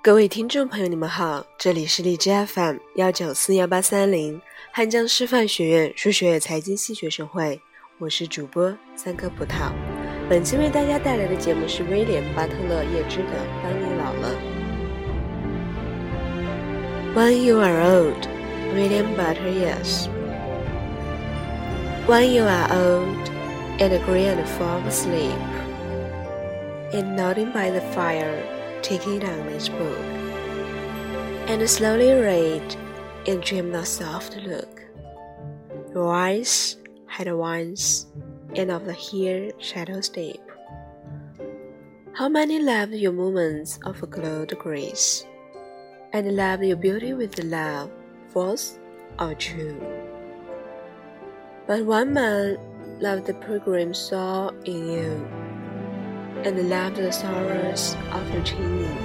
各位听众朋友，你们好，这里是荔枝 FM 幺九四幺八三零汉江师范学院数学财经系学生会，我是主播三颗葡萄。本期为大家带来的节目是威廉·巴特勒·叶芝的《当你老了》。When you are old, William Butler Yeats. When you are old and grey and full of sleep, and nodding by the fire, taking down this book, and slowly read and dream the soft look. Your eyes had once, and of the hair shadows deep. How many loved your moments of a glowed grace, and loved your beauty with love, false or true? But one man loved the pilgrim soul in you, and loved the sorrows of your chaining,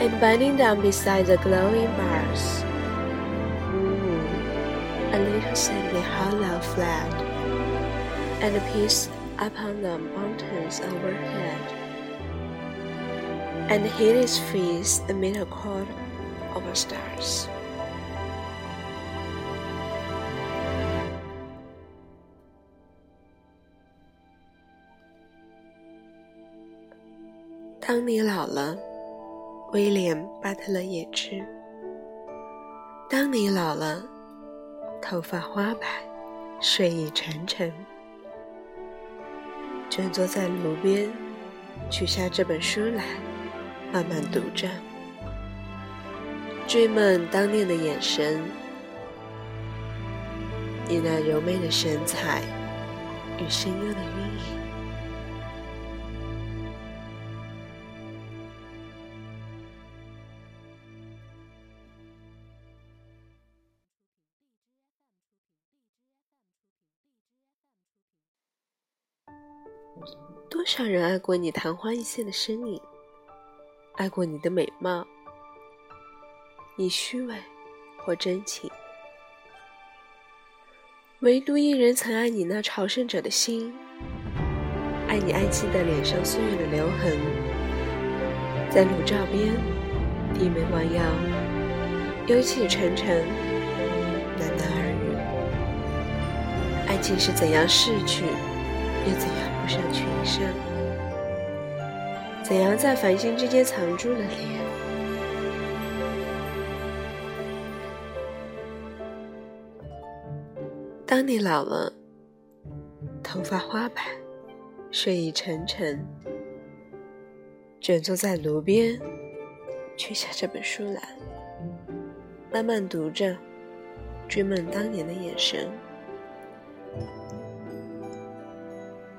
and bending down beside the glowing bars. Ooh, a little sadly hollow flat, and a peace upon the mountains overhead, and hid his face amid a cloud of stars. 当你老了，威廉·巴特勒·叶芝。当你老了，头发花白，睡意沉沉，卷坐在炉边，取下这本书来，慢慢读着，追梦当年的眼神，你那柔美的神采与声优的韵影。少人爱过你昙花一现的身影，爱过你的美貌，你虚伪或真情，唯独一人曾爱你那朝圣者的心，爱你爱妻的脸上岁月的留痕，在炉灶边低眉弯腰，忧气沉沉，喃喃耳语。爱情是怎样逝去，又怎样？上群山，怎样在繁星之间藏住了脸？当你老了，头发花白，睡意沉沉，卷坐在炉边，取下这本书来，慢慢读着，追梦当年的眼神。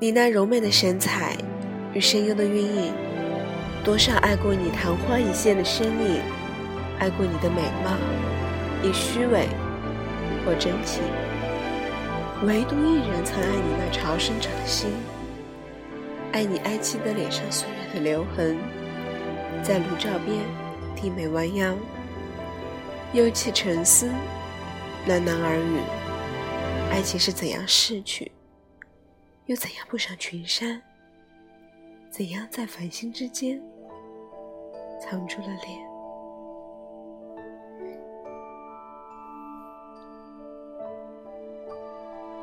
你那柔美的神采与声优的韵影，多少爱过你昙花一现的身影，爱过你的美貌，以虚伪或真情，唯独一人曾爱你那朝圣者的心，爱你爱妻的脸上岁月的留痕，在炉灶边低眉弯腰，忧气沉思，喃喃耳语，爱情是怎样逝去？又怎样步上群山？怎样在繁星之间藏住了脸？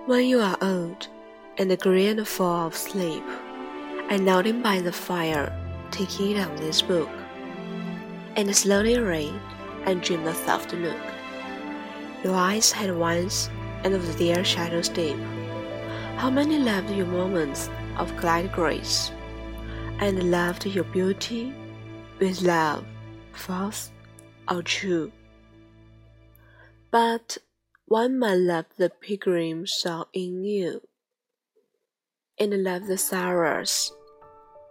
When you are old and gray and full of sleep, and nodding by the fire, taking down this book, and slowly read and dream the soft look. Your eyes had once, and of their shadows deep how many loved your moments of glad grace, and loved your beauty with love, false or true? But one man loved the pilgrim soul in you, and loved the sorrows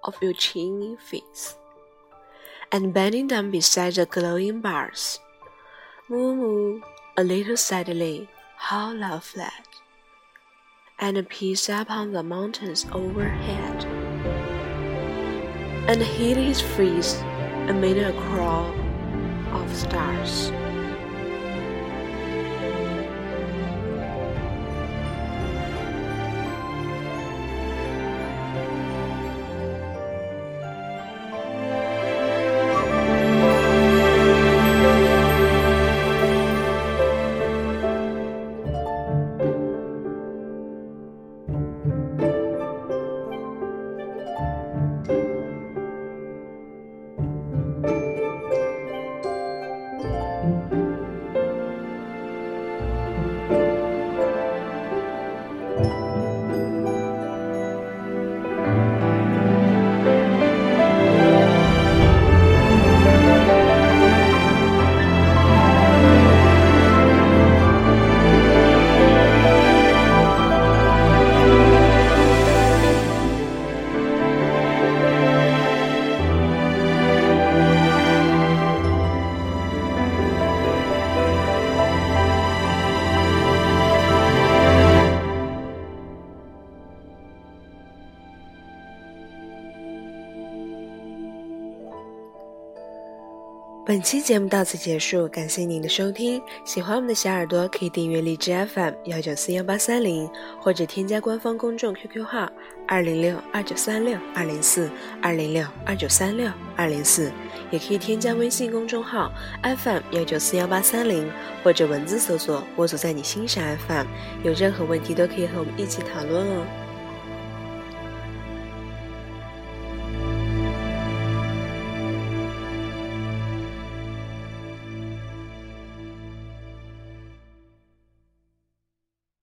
of your changing face, and bending down beside the glowing bars, moo moo a little sadly, how love fled and peace upon the mountains overhead, and hid his face amid a crowd of stars. 本期节目到此结束，感谢您的收听。喜欢我们的小耳朵可以订阅荔枝 FM 幺九四幺八三零，或者添加官方公众 QQ 号二零六二九三六二零四二零六二九三六二零四，也可以添加微信公众号 FM 幺九四幺八三零，或者文字搜索“我所在你心上 FM”。有任何问题都可以和我们一起讨论哦。